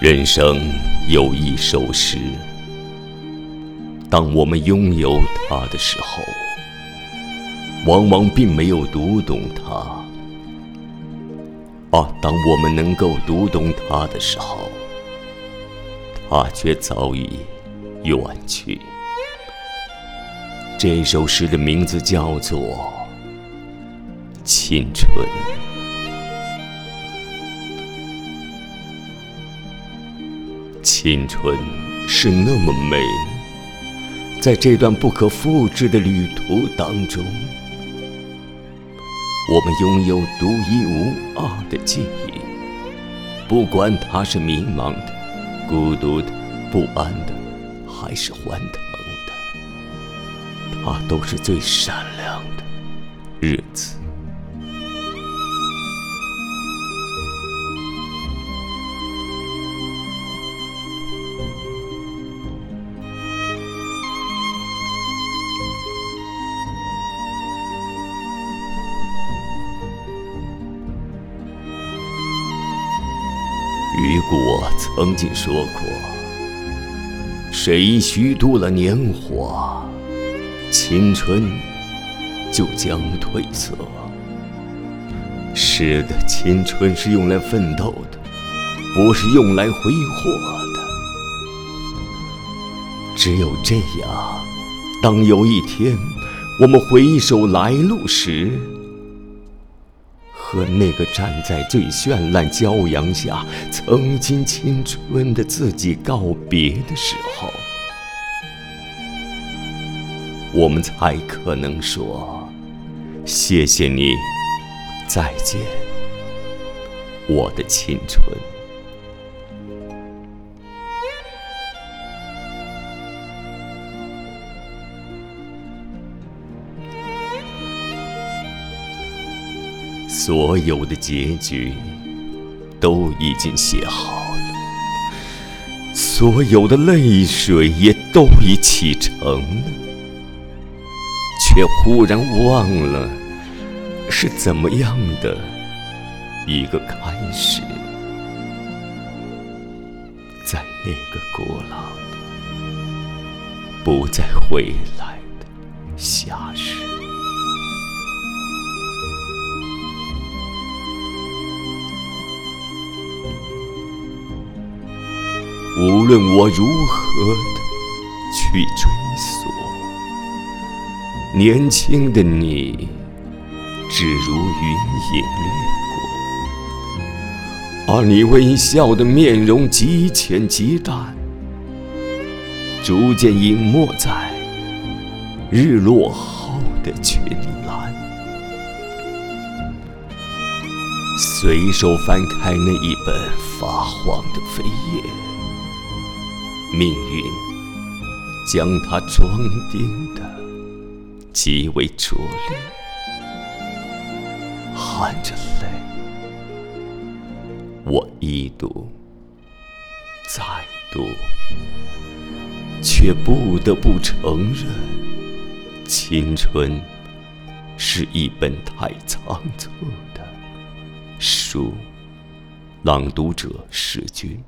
人生有一首诗，当我们拥有它的时候，往往并没有读懂它；啊，当我们能够读懂它的时候，它却早已远去。这首诗的名字叫做《青春》。青春是那么美，在这段不可复制的旅途当中，我们拥有独一无二的记忆。不管它是迷茫的、孤独的、不安的，还是欢腾的，它都是最闪亮的日子。雨果曾经说过：“谁虚度了年华，青春就将褪色。”是的，青春是用来奋斗的，不是用来挥霍的。只有这样，当有一天我们回首来路时，和那个站在最绚烂骄阳下、曾经青春的自己告别的时候，我们才可能说：“谢谢你，再见，我的青春。”所有的结局都已经写好了，所有的泪水也都已启程了，却忽然忘了是怎么样的一个开始，在那个古老的、不再回来的夏日。无论我如何的去追索，年轻的你，只如云影掠过，而你微笑的面容极浅极淡，逐渐隐没在日落后的群岚。随手翻开那一本发黄的扉页。命运将它装订的极为拙劣，含着泪，我一读再读，却不得不承认，青春是一本太仓促的书。朗读者：世君。